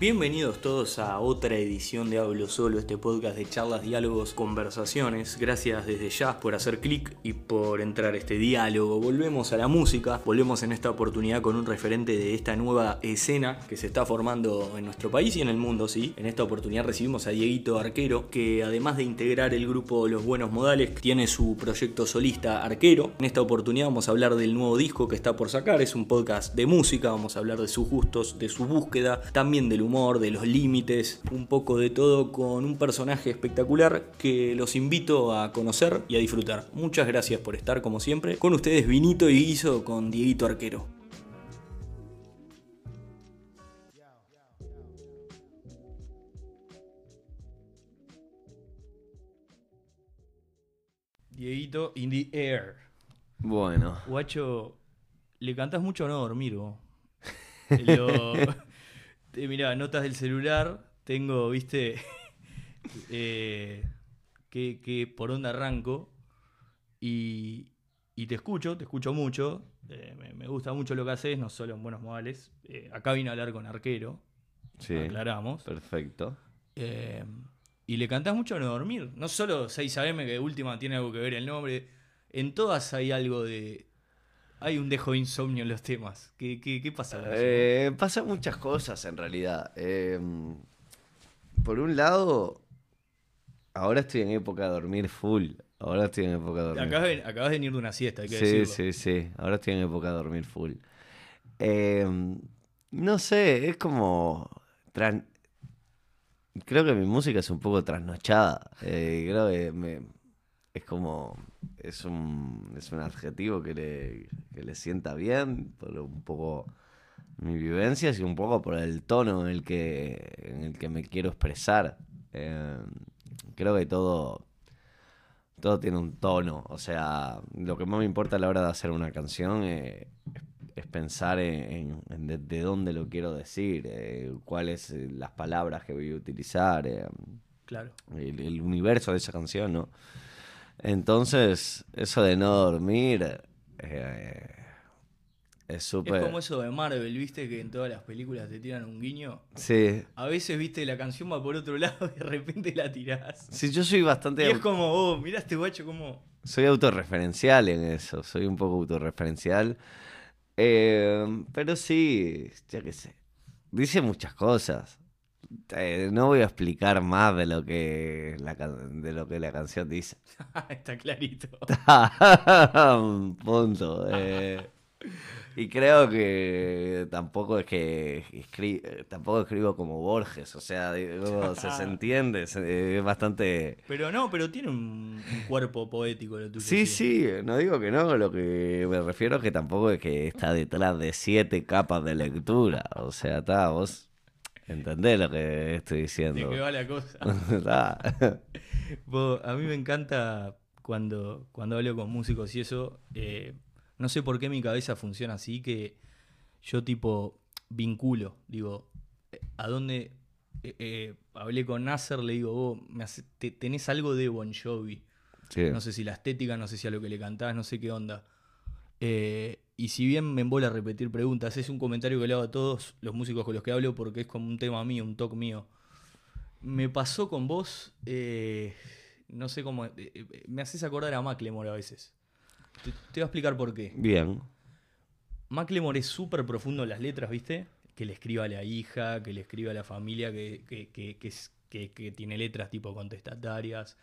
Bienvenidos todos a otra edición de Hablo Solo, este podcast de charlas, diálogos, conversaciones. Gracias desde ya por hacer clic y por entrar a este diálogo. Volvemos a la música, volvemos en esta oportunidad con un referente de esta nueva escena que se está formando en nuestro país y en el mundo, sí. En esta oportunidad recibimos a Dieguito Arquero, que además de integrar el grupo Los Buenos Modales, tiene su proyecto solista Arquero. En esta oportunidad vamos a hablar del nuevo disco que está por sacar, es un podcast de música, vamos a hablar de sus gustos, de su búsqueda, también del humor, de los límites, un poco de todo con un personaje espectacular que los invito a conocer y a disfrutar. Muchas gracias por estar como siempre. Con ustedes Vinito y Guiso con Dieguito Arquero. Dieguito in the air. Bueno, Guacho, le cantás mucho a no dormir vos. Lo- Eh, mirá, notas del celular, tengo, viste, eh, que, que por dónde arranco y, y te escucho, te escucho mucho, eh, me, me gusta mucho lo que haces, no solo en buenos modales. Eh, acá vine a hablar con Arquero, sí, aclaramos. perfecto. Eh, y le cantás mucho a no dormir. No solo 6 AM, que de última tiene algo que ver el nombre. En todas hay algo de. Hay un dejo de insomnio en los temas. ¿Qué, qué, qué pasa? Eh, pasan muchas cosas en realidad. Eh, por un lado, ahora estoy en época de dormir full. Ahora estoy en época de dormir. Acabas de, acabas de venir de una siesta, hay que sí, decirlo. sí, sí. Ahora estoy en época de dormir full. Eh, no sé, es como. tran- Creo que mi música es un poco trasnochada. Eh, creo que me- es como. Es un, es un adjetivo que le, que le sienta bien, por un poco mi vivencia y un poco por el tono en el que, en el que me quiero expresar. Eh, creo que todo todo tiene un tono. O sea, lo que más me importa a la hora de hacer una canción eh, es, es pensar en, en- en de, de dónde lo quiero decir, eh, cuáles eh, las palabras que voy a utilizar, Claro. el, el universo de esa canción, ¿no? Entonces, eso de no dormir eh, es Es súper... como eso de Marvel, viste, que en todas las películas te tiran un guiño. Sí. A veces, viste, la canción va por otro lado y de repente la tirás. Sí, yo soy Y bastante... es como, oh, mirá este guacho como. Soy autorreferencial en eso, soy un poco autorreferencial. Eh, pero sí, ya que sé. Dice muchas cosas. Eh, no voy a explicar más de lo que la, de lo que la canción dice. Está clarito. Punto. eh. y creo que tampoco es que escri- eh, tampoco escribo como Borges, o sea, digo, se, se entiende, se- es bastante... Pero no, pero tiene un, un cuerpo poético lo tuyo. Sí, sí, no digo que no, lo que me refiero es que tampoco es que está detrás de siete capas de lectura. O sea, está, vos entendés lo que estoy De diciendo. qué va la cosa. Vos, a mí me encanta cuando, cuando hablo con músicos y eso. eh, no sé por qué mi cabeza funciona así, que yo tipo vinculo. Digo, eh, ¿a dónde? eh, eh, hablé con Nasser, le digo, vos me hace- te- tenés algo de Bon Jovi. Sí. No sé si la estética, no sé si a lo que le cantás, no sé qué onda. Eh, y si bien me embola repetir preguntas, es un comentario que le hago a todos los músicos con los que hablo porque es como un tema mío, un toque mío. Me pasó con vos, eh, no sé cómo, eh, me haces acordar a Macklemore a veces. Te, te voy a explicar por qué. Bien. Macklemore es súper profundo en las letras, ¿viste? Que le escriba a la hija, que le escriba a la familia, que, que- que tiene letras tipo contestatarias.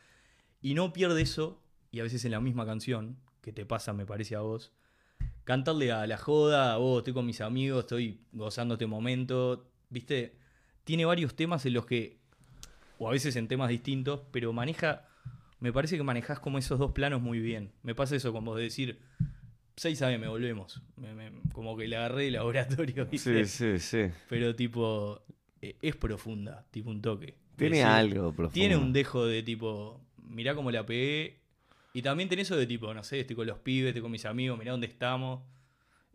Y no pierde eso, y a veces en la misma canción, que te pasa, me parece a vos, cantarle a la joda, vos, estoy con mis amigos, estoy gozando este momento, ¿viste? Tiene varios temas en los que, o a veces en temas distintos, pero maneja, me parece que manejás como esos dos planos muy bien. Me pasa eso con vos de decir, 6 AM, volvemos. Me- me- como que le agarré de laboratorio, ¿viste? Sí, sí, sí. Pero tipo, eh, es profunda, tipo un toque. Tiene Decir, algo profundo. Tiene un dejo de tipo, mirá cómo la pegué. Y también tiene eso de tipo, no sé, estoy con los pibes, estoy con mis amigos, mirá dónde estamos.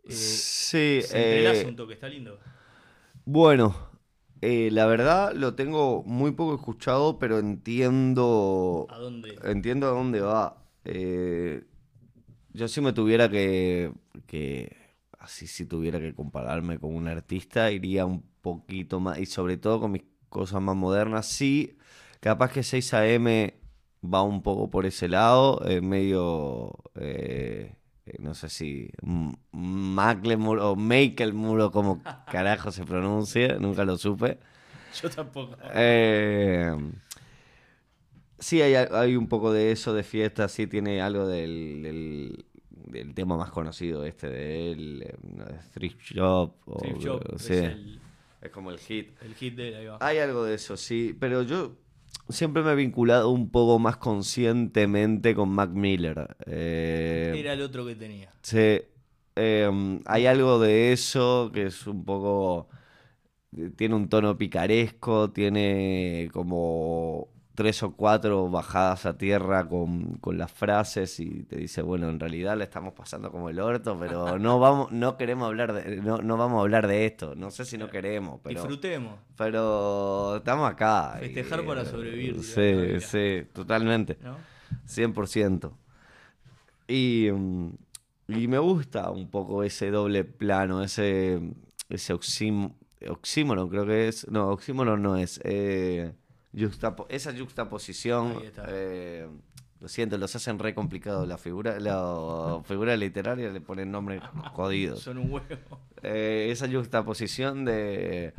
Eh, Sí, se eh, un toque, está lindo. bueno, eh, la verdad lo tengo muy poco escuchado, pero entiendo, ¿A dónde? entiendo a dónde va. Eh, yo si me tuviera que, que, así si tuviera que compararme con un artista, iría un poquito más, y sobre todo con mis cosas más modernas, sí, capaz que 6 AM va un poco por ese lado, eh, medio, eh, eh, no sé si Macklemore o Macklemore o como carajo se pronuncia, nunca lo supe. Yo tampoco. Eh, sí, hay, hay un poco de eso de fiesta, sí tiene algo del, del, del tema más conocido este de Thrift Shop. o- Steve Jobs Oh, sí, es el, es como el hit. el hit de ahí va. Hay algo de eso, sí, pero yo siempre me he vinculado un poco más conscientemente con Mac Miller. Eh, Era el otro que tenía. Sí, em, hay algo de eso que es un poco... Tiene un tono picaresco, tiene como tres o cuatro bajadas a tierra con, con las frases y te dice, bueno, en realidad le estamos pasando como el orto, pero no vamos, no queremos hablar de, no, no vamos a hablar de esto. No sé si no queremos, pero, Disfrutemos. pero estamos acá. y, Festejar para eh, sobrevivir, Sí, sí, totalmente. ¿no? 100%. Y, mm, y me gusta un poco ese doble plano, ese, ese oxím- oxímoron, creo que es. No, oxímoron no es. eh, yuxtapo- esa está. eh, lo siento, los hacen re complicado. La figura, la figura literaria le ponen nombres jodidos. Son un huevo. Eh, esa juxtaposición de,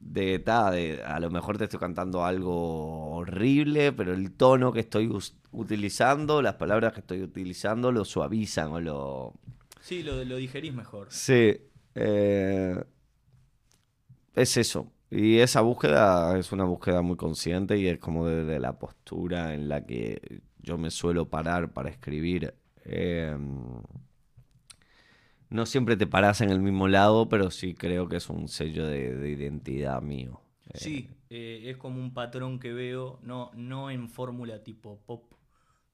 de, ta, de a lo mejor te estoy cantando algo horrible, pero el tono que estoy utilizando, las palabras que estoy utilizando, lo suavizan o lo... Sí, lo, lo digerís mejor. Sí, eh, es eso. Y esa búsqueda es una búsqueda muy consciente y es como desde la postura en la que yo me suelo parar para escribir. Eh, no siempre te paras en el mismo lado, pero sí creo que es un sello de, de identidad mío. Eh, Sí, eh, es como un patrón que veo, no, no en fórmula tipo pop,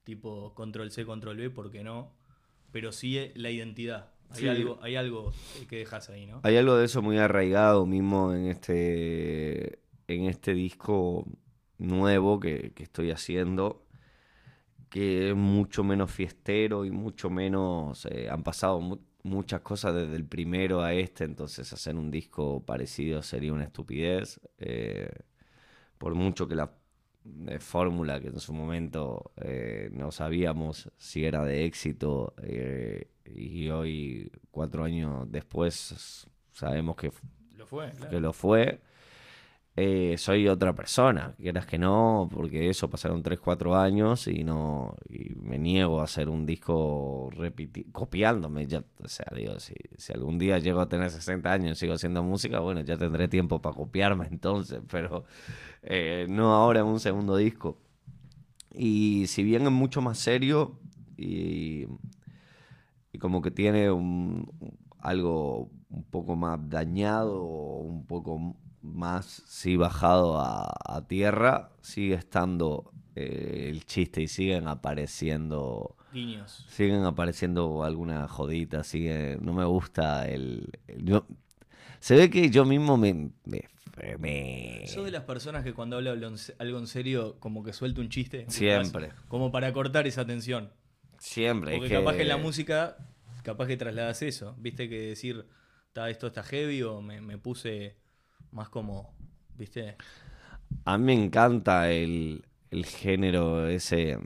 tipo control C, control V, porque no, pero sí la identidad. Hay Sí. algo, hay algo eh, que dejas ahí, ¿no? Hay algo de eso muy arraigado mismo en este, en este disco nuevo que, que estoy haciendo, que es mucho menos fiestero y mucho menos... eh, han pasado mu- muchas cosas desde el primero a este, entonces hacer un disco parecido sería una estupidez. eh, por mucho que la fórmula que en su momento eh, no sabíamos si era de éxito eh, y hoy, cuatro años después, sabemos que, Lo fue, claro. que lo fue. Eh, soy otra persona, quieras que no, porque eso pasaron 3, 4 años y no y me niego a hacer un disco copiándome. Ya, o sea, digo, si, si algún día llego a tener 60 años y sigo haciendo música, bueno, ya tendré tiempo para copiarme entonces, pero eh, no ahora en un segundo disco. Y si bien es mucho más serio y, y como que tiene un- algo un poco más dañado, un poco más, sí, bajado a, a tierra, sigue estando eh, el chiste y siguen apareciendo, Guiños. siguen apareciendo algunas joditas, sigue, no me gusta el... el- yo- se ve que yo mismo me... me, me- ¿Sos de las personas que cuando habla algo en serio, como que suelta un chiste? Siempre. Como para cortar esa tensión. Siempre. es Porque capaz que en la música, capaz que trasladas eso. Viste que decir, "Ta, esto está heavy o me, me puse más como, viste, A mí me encanta el, el género ese,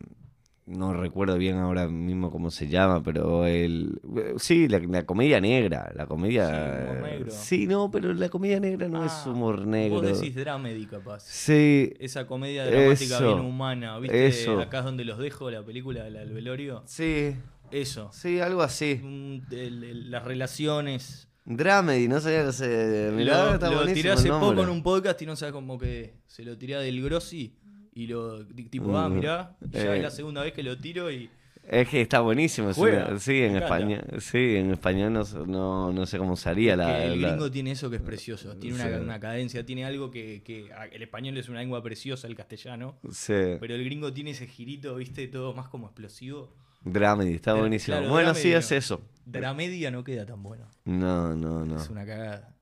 no recuerdo bien ahora mismo cómo se llama, pero el... Sí, la, la comedia negra, la comedia... Sí, humor negro. Sí, no, pero la comedia negra no es Ah, humor negro. Vos decís dramedy capaz. Sí, Esa comedia dramática Eso, bien humana, ¿viste? eso. Acá es donde los dejo, la película del velorio. sí, Eso. sí, algo así. Un- el- el- las relaciones. Dramedy, no sabía que se... Mirá, lo lo tiré hace poco en un podcast y no sabes cómo que se lo tiré del Grossi y lo tipo, ah, Mm, mirá, ya eh. es la segunda vez que lo tiro y Es que está buenísimo. una- sí, en español, sí, en español no, no, no sé cómo sería la... que el la- gringo tiene eso que es precioso, tiene una, Sí. una cadencia, tiene algo que, que a- el español es una lengua preciosa, el castellano, Sí. pero el gringo tiene ese girito, viste, todo más como explosivo. Dramedy, está Dra- buenísimo. claro, bueno, dramedy sí, no. es eso. Dramedia no queda tan bueno, No, no, no. es una cagada.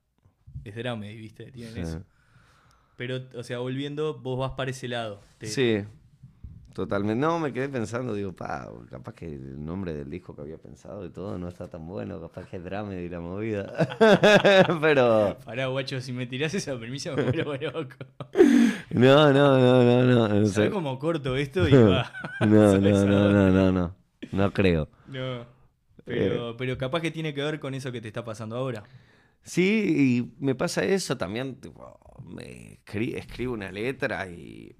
Es dramedy, viste, tienen Sí. eso. Pero, o sea, volviendo, vos vas para ese lado. Te- Sí. Totalmente. No, me quedé pensando, digo, pa, capaz que el nombre del disco que había pensado y todo no está tan bueno, capaz que es drama y la movida. Pero. Pará, guacho, si me tirás esa premisa me vuelvo loco. No, no, no, no, no. no sé. ¿Sabes cómo corto esto y va? No, no, no, no, no, no. No creo. No. Pero, pero capaz que tiene que ver con eso que te está pasando ahora. Sí, y me pasa eso también. Tipo, me escri- escribo una letra y,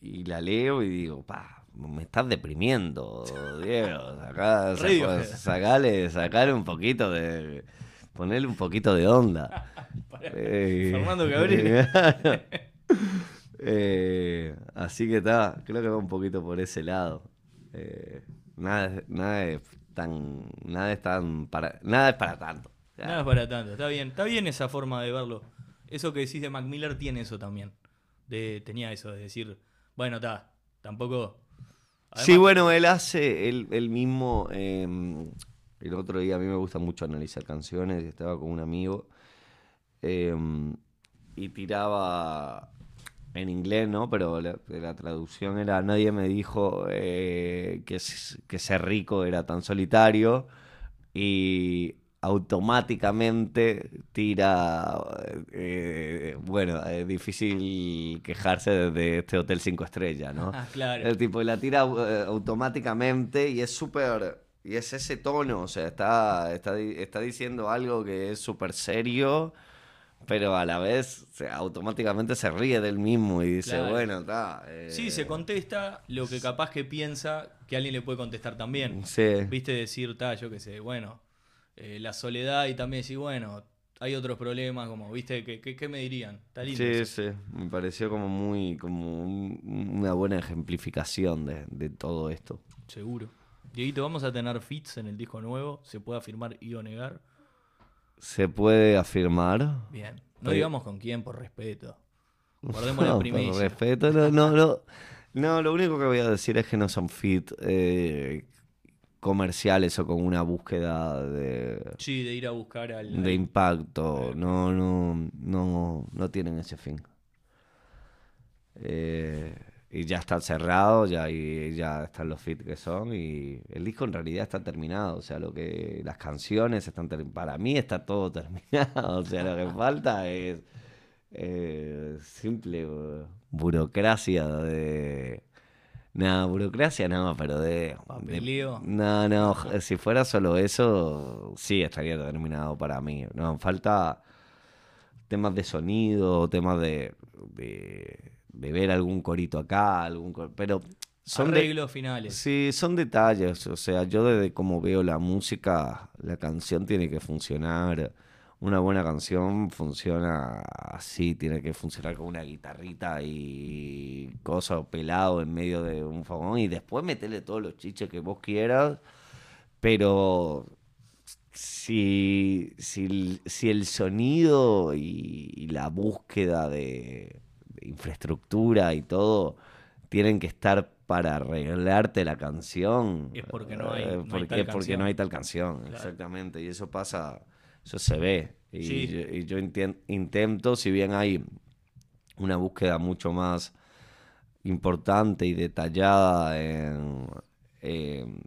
y la leo y digo, pa, me estás deprimiendo, Diego. Sacá, sacale, sacale un poquito de. Ponerle un poquito de onda. Pará. Eh, Fernando Cabrera. Eh, así que está, creo que va un poquito por ese lado. Eh, nada, es- nada es tan. Nada es tan para. Nada es para tanto. O sea, Nada es para tanto, está bien, está bien esa forma de verlo. Eso que decís de Mac Miller tiene eso también. De, tenía eso de decir, bueno, está, tampoco. Sí, bueno, él hace él, él mismo. eh, el otro día a mí me gusta mucho analizar canciones estaba con un amigo eh, y tiraba en inglés, ¿no? Pero la, la traducción era: Nadie me dijo eh, que, que ser rico era tan solitario y automáticamente tira, eh, bueno, es difícil quejarse de, este hotel cinco estrellas, ¿no? Ah, claro. El tipo la tira eh, automáticamente y es súper. Y es ese tono, o sea, está, está, está diciendo algo que es súper serio, pero a la vez o sea, automáticamente se ríe del mismo y dice, Claro. bueno, está. eh, Sí, se contesta lo que capaz que piensa que alguien le puede contestar también. Sí, Viste decir, está, yo qué sé, bueno, eh, la soledad y también decir, bueno, hay otros problemas, como, viste, ¿qué, qué, qué me dirían? Lindo. sí, eso. sí, me pareció como muy, como un- una buena ejemplificación de, de todo esto. Seguro. Dieguito, vamos a tener fits en el disco nuevo, se puede afirmar y o negar. ¿Se puede afirmar? Bien. No Oye. digamos con quién, por respeto. Guardemos la No, primicia. Por respeto, no, no, no. No, lo único que voy a decir es que no son fit eh, comerciales o con una búsqueda de, Sí, de ir a buscar al. de impacto. No, no, no, no tienen ese fin. Eh, y ya están cerrados, ya, y ya están los fit que son. Y el disco en realidad está terminado. O sea, lo que las canciones están para mí está todo terminado. O sea, lo que falta es eh, simple bu- burocracia de. No, burocracia no, pero de. de- Papeleo. no, no, si fuera solo eso, sí estaría terminado para mí. No, falta temas de sonido, temas de, de, de ver algún corito acá, algún cor- pero son de- Arreglos finales. Sí, son detalles. O sea, yo desde cómo veo la música, la canción tiene que funcionar. Una buena canción funciona así, tiene que funcionar con una guitarrita y cosa pelado en medio de un fogón y después meterle todos los chiches que vos quieras. Pero si, si, el- si el sonido y, y la búsqueda de infraestructura y todo tienen que estar para arreglarte la canción. Es porque no hay- eh, hay porque, tal porque canción. no hay tal canción, Claro. exactamente. Y eso pasa, eso se ve. Y Sí. yo, y yo intien- intento, si bien hay una búsqueda mucho más importante y detallada en, en-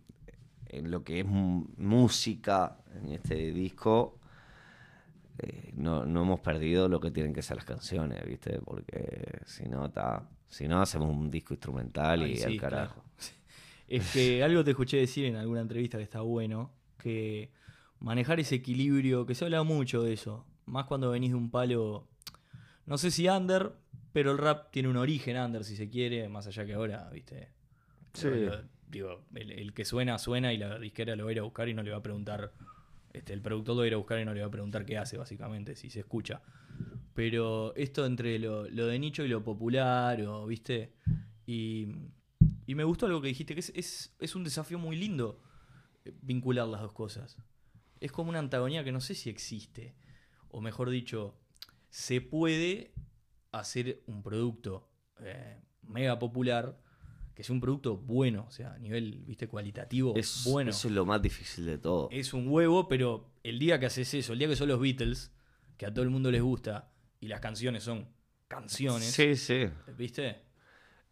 en lo que es música en este disco, eh, no, no hemos perdido lo que tienen que ser las canciones, ¿viste? Porque si no, está, si no hacemos un disco instrumental y Ay, al sí, carajo. claro. Es que algo te escuché decir en alguna entrevista que está bueno, que manejar ese equilibrio, que se habla mucho de eso, más cuando venís de un palo, no sé si under, pero el rap tiene un origen under, si se quiere, más allá que ahora, viste. Sí. Digo, el, el que suena, suena y la disquera lo va a ir a buscar y no le va a preguntar, este, el productor lo va a buscar y no le va a preguntar qué hace, básicamente, si se escucha. Pero esto entre lo, lo de nicho y lo popular, o, viste, y, y me gustó algo que dijiste, que es, es, es un desafío muy lindo eh, vincular las dos cosas. Es como una antagonía que no sé si existe, o mejor dicho, se puede hacer un producto eh, mega popular que sea un producto bueno, o sea, a nivel, viste, cualitativo, Es, bueno. Eso es lo más difícil de todo. Es un huevo, pero el día que haces eso, el día que son los Beatles, que a todo el mundo les gusta, y las canciones son canciones, Sí, sí. ¿viste?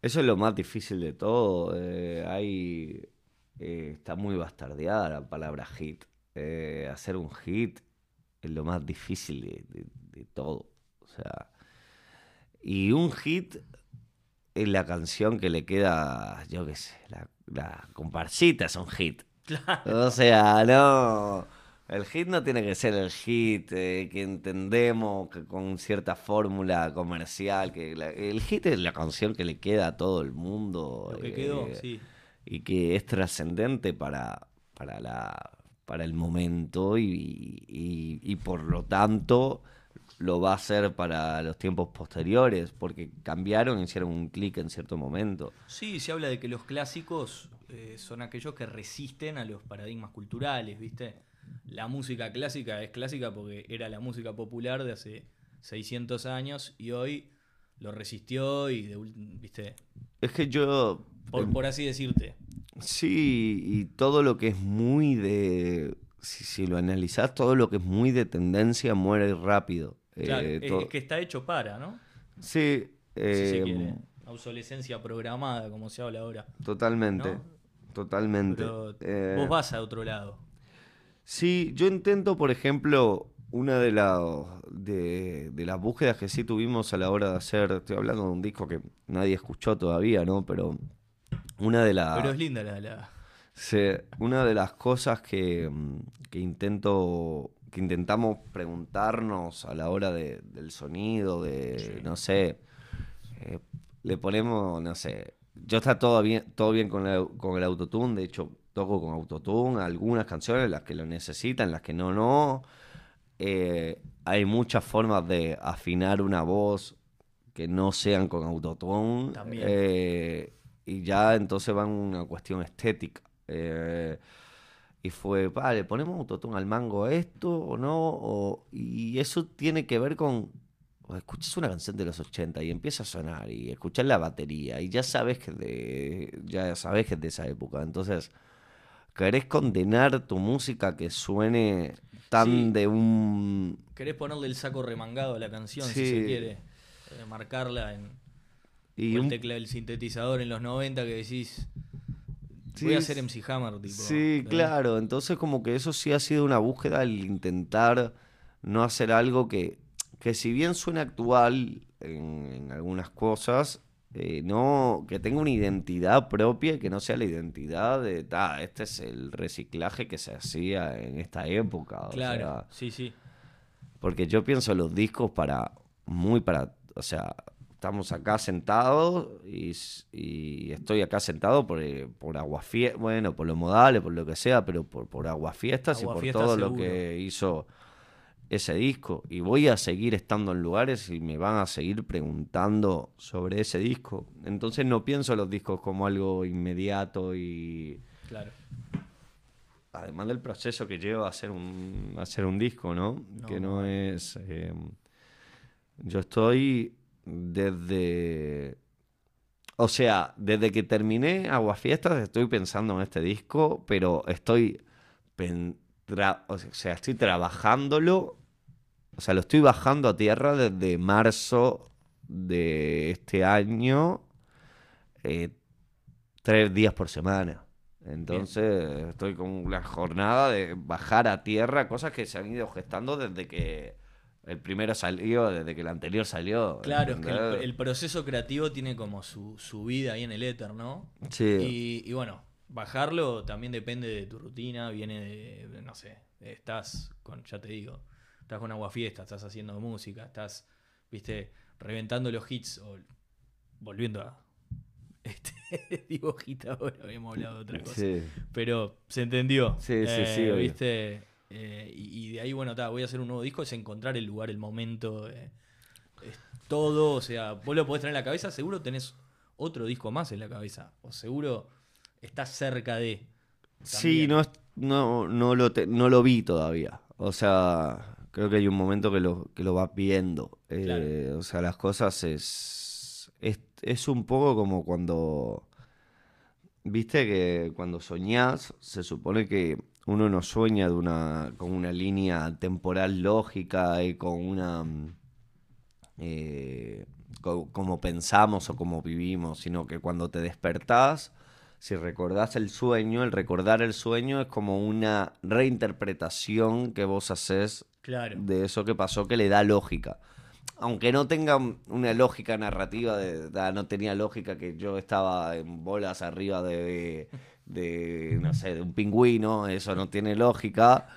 Eso es lo más difícil de todo. eh, hay, eh, está muy bastardeada la palabra hit. Eh, hacer un hit es lo más difícil de, de- de todo. O sea, y un hit es la canción que le queda, yo qué sé, la, la comparsita es un hit. O sea, no. El hit no tiene que ser el hit eh, que entendemos que con cierta fórmula comercial. que la- El hit es la canción que le queda a todo el mundo. Lo que eh, quedó, sí. Y que es trascendente para, para, la, para el momento y, y- y por lo tanto lo va a ser para los tiempos posteriores, porque cambiaron hicieron un clic en cierto momento. Sí, se habla de que los clásicos eh, son aquellos que resisten a los paradigmas culturales, ¿viste? La música clásica es clásica porque era la música popular de hace 600 años y hoy lo resistió y, de ¿viste? Es que yo Por, por así decirte. Sí, y todo lo que es muy de. Si, si lo analizás, todo lo que es muy de tendencia muere rápido. Claro, Eh, es, que está hecho para, ¿no? Sí, Si se eh, quiere. Obsolescencia programada, como se habla ahora. totalmente. ¿No? Totalmente. Pero Eh, vos vas a otro lado. Sí, yo intento, por ejemplo, una de, las de, de las búsquedas que sí tuvimos a la hora de hacer. Estoy hablando de un disco que nadie escuchó todavía, ¿no? Pero una de las. Pero es linda la... la- Sí, una de las cosas que, mm, que intento, que intentamos preguntarnos a la hora de- del sonido, de, no sé, eh, le ponemos, no sé, yo está todo bien, todo bien con, la- con el autotune, de hecho toco con autotune, algunas canciones, las que lo necesitan, las que no, no. Eh, hay muchas formas de afinar una voz que no sean con autotune. También. eh, y ya entonces va en una cuestión estética. Eh, y fue, vale, ¿ponemos autotune al mango a esto o no? O- y eso tiene que ver con. Escuchas una canción de los 80 y empieza a sonar y escuchas la batería y ya sabes que de, ya sabes que es de esa época. Entonces, querés condenar tu música que suene tan Sí. de un. Querés ponerle el saco remangado a la canción, si se quiere. eh, marcarla en... Y el un- tecla del sintetizador en los 90 que decís... Sí, voy a hacer s- MC Hammer, tipo. Sí, ¿eh? claro. Entonces como que eso sí ha sido una búsqueda el intentar no hacer algo que, que si bien suena actual en, en algunas cosas, eh, no, que tenga una identidad propia y que no sea la identidad de, ta, este es el reciclaje que se hacía en esta época. o Claro, sea, sí, sí. porque yo pienso los discos para, muy para, o sea, estamos acá sentados y, estoy acá sentado por, eh, por aguafiestas, bueno, por los modales, por lo que sea, pero por, por aguafiestas y por todo lo que hizo ese disco. Y voy a seguir estando en lugares y me van a seguir preguntando sobre ese disco. Entonces no pienso los discos como algo inmediato y Claro. además del proceso que lleva a hacer un, a hacer un disco, ¿no? No, que no. no es... eh, yo estoy desde... O sea, desde que terminé Aguafiestas estoy pensando en este disco, pero estoy... pen- tra- o sea, estoy trabajándolo. O sea, lo estoy bajando a tierra desde marzo de este año. eh, tres días por semana. Entonces estoy con la jornada de bajar a tierra cosas que se han ido gestando desde que el primero salió, desde que el anterior salió. Claro, es que el, proceso creativo tiene como su, su vida ahí en el éter, ¿no? Sí. Y, y bueno, bajarlo también depende de tu rutina, viene de, no sé, estás con, ya te digo, estás con agua fiesta, estás haciendo música, estás, viste, reventando los hits o volviendo a este digo hit ahora, habíamos hablado de otra cosa. Sí. Pero se entendió. Sí, sí, sí, Eh, obvio. ¿Viste? Eh, y, y de ahí, bueno, ta, voy a hacer un nuevo disco, es encontrar el lugar, el momento, eh, es todo. O sea, vos lo podés tener en la cabeza, seguro tenés otro disco más en la cabeza. O seguro estás cerca de. Sí, no, no, no, lo te- no lo vi todavía. O sea, creo que hay un momento que lo, que lo vas viendo. Eh, O sea, las cosas es, es, es un poco como cuando, viste que cuando soñás, se supone que uno no sueña de una, con una línea temporal lógica y con una... mm, eh, co- como pensamos o como vivimos, sino que cuando te despertás, si recordás el sueño, el recordar el sueño es como una reinterpretación que vos haces Claro. de eso que pasó que le da lógica. Aunque no tenga una lógica narrativa, de, no tenía lógica que yo estaba en bolas arriba de, de, no sé, de un pingüino, eso no tiene lógica.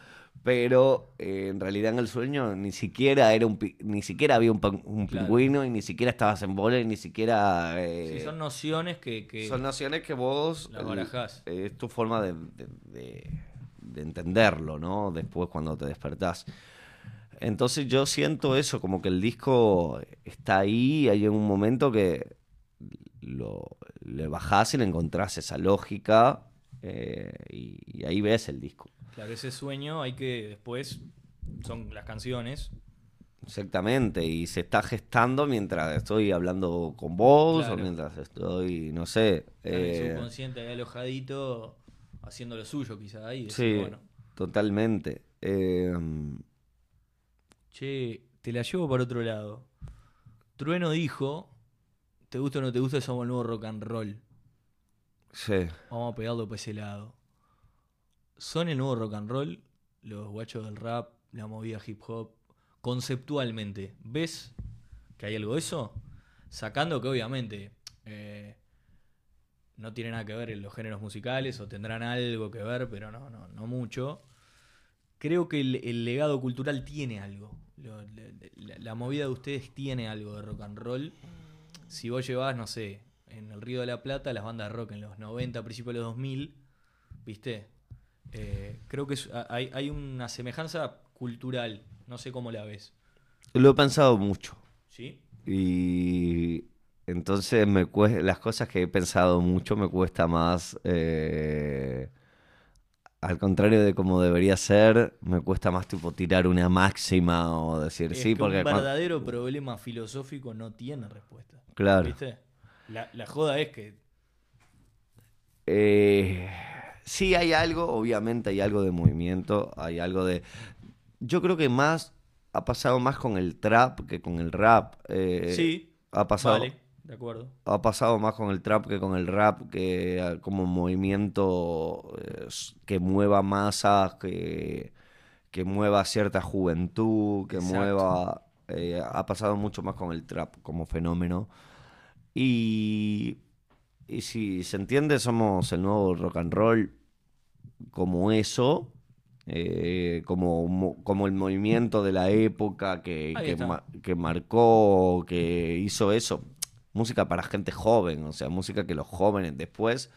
Pero eh, en realidad en el sueño ni siquiera era un ni siquiera había un, un Claro. pingüino y ni siquiera estabas en bola y ni siquiera Sí, eh, son nociones que, que son nociones que vos las eh, barajás. eh, es tu forma de, de- de- de entenderlo, ¿no? Después cuando te despertás. Entonces yo siento eso, como que el disco está ahí y hay un momento que lo, le bajás y le encontrás esa lógica eh, y, y ahí ves el disco. Claro, ese sueño hay que después son las canciones. Exactamente, y se está gestando mientras estoy hablando con vos Claro. o mientras estoy, no sé. El eh, subconsciente ahí alojadito, haciendo lo suyo quizá ahí. decir, sí, bueno, totalmente. Eh, che, te la llevo para otro lado. Trueno dijo, te gusta o no te gusta, somos el nuevo rock and roll. sí. Vamos a pegarlo por ese lado. ¿Son el nuevo rock and roll? Los guachos del rap, la movida hip hop. Conceptualmente, ¿ves que hay algo de eso? Sacando que obviamente eh, no tiene nada que ver en los géneros musicales o tendrán algo que ver, pero no, no, no mucho. Creo que el, el legado cultural tiene algo. Lo- la, la movida de ustedes tiene algo de rock and roll. Si vos llevás, no sé, en el Río de la Plata, las bandas de rock en los 90, principios de los 2000, ¿viste? Eh, creo que es- a- hay, hay una semejanza cultural. No sé cómo la ves. Lo he pensado mucho. ¿Sí? Y entonces me cuesta, las cosas que he pensado mucho me cuesta más, eh, al contrario de como debería ser, me cuesta más tipo tirar una máxima o decir Es sí, que porque un verdadero problema filosófico no tiene respuesta. claro. ¿Viste? La, la joda es que Eh, sí hay algo, obviamente hay algo de movimiento, hay algo de... Yo creo que más ha pasado más con el trap que con el rap. eh, sí, ha pasado, vale, de acuerdo. ha pasado más con el trap que con el rap, que ah, como movimiento eh, que mueva masas, que, que mueva cierta juventud, que Exacto. mueva... eh, ha pasado mucho más con el trap como fenómeno. Y, y si se entiende, somos el nuevo rock and roll como eso. eh, como, como el movimiento de la época que, ma- que marcó, que hizo eso. Música para gente joven, o sea, música que los jóvenes después.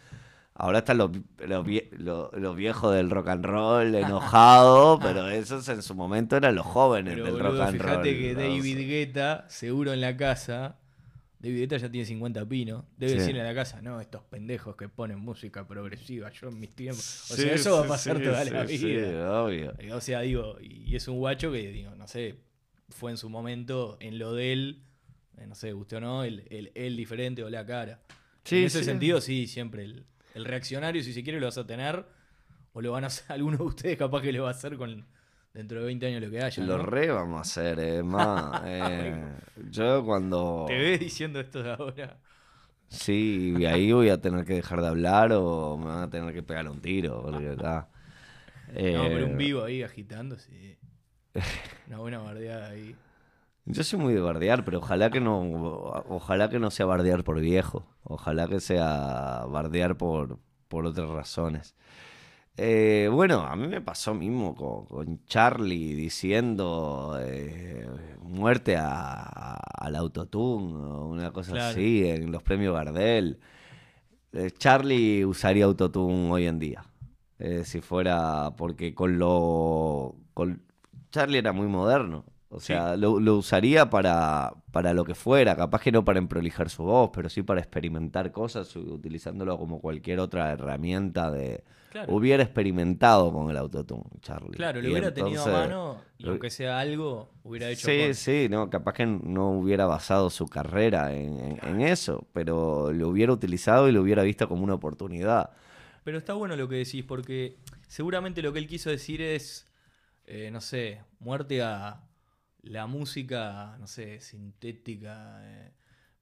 Ahora están los, los, vie- los- los viejos del rock and roll enojados, pero esos en su momento eran los jóvenes Pero del boludo, rock and roll. fíjate que ¿no? David Guetta, seguro en la casa, David Guetta ya tiene 50 pinos, debe Sí. decirle en la casa, no, estos pendejos que ponen música progresiva, yo en mis tiempos. O sí, sea, eso va a pasar sí, toda sí, la sí, vida. obvio. Eh, O sea, digo, y es un guacho que, digo, no sé, fue en su momento en lo de él, no sé, guste o no, el, el, el diferente o la cara. Sí, en ese sí. sentido, sí, siempre el, el reaccionario, si se quiere, lo vas a tener, o lo van a hacer, alguno de ustedes capaz que lo va a hacer con dentro de 20 años lo que haya. Lo ¿no? re vamos a hacer, eh, más. eh, yo cuando... ¿Te ves diciendo esto de ahora? Sí, y ahí voy a tener que dejar de hablar o me van a tener que pegar un tiro. Porque, ta. No, pero Eh, un vivo ahí agitando, sí. Una buena bardeada ahí. Yo soy muy de bardear, pero ojalá que no, ojalá que no sea bardear por viejo. Ojalá que sea bardear por, por otras razones. Eh, bueno, a mí me pasó mismo con, con Charlie diciendo eh, muerte a- a- al autotune o una cosa Claro. así en los premios Gardel. Eh, Charlie usaría autotune hoy en día. si fuera porque con lo... Con, Charlie era muy moderno. O Sí. sea, lo, lo usaría para, para lo que fuera. Capaz que no para emprolijar su voz, pero sí para experimentar cosas, utilizándolo como cualquier otra herramienta de... Claro. Hubiera experimentado con el autotune, Charlie. Claro, lo Y hubiera tenido a mano y aunque sea algo, hubiera hecho Sí, sí, no, capaz que no hubiera basado su carrera en, en- en eso, pero lo hubiera utilizado y lo hubiera visto como una oportunidad. Pero está bueno lo que decís, porque seguramente lo que él quiso decir es, eh, no sé, muerte a la música, no sé, sintética, eh,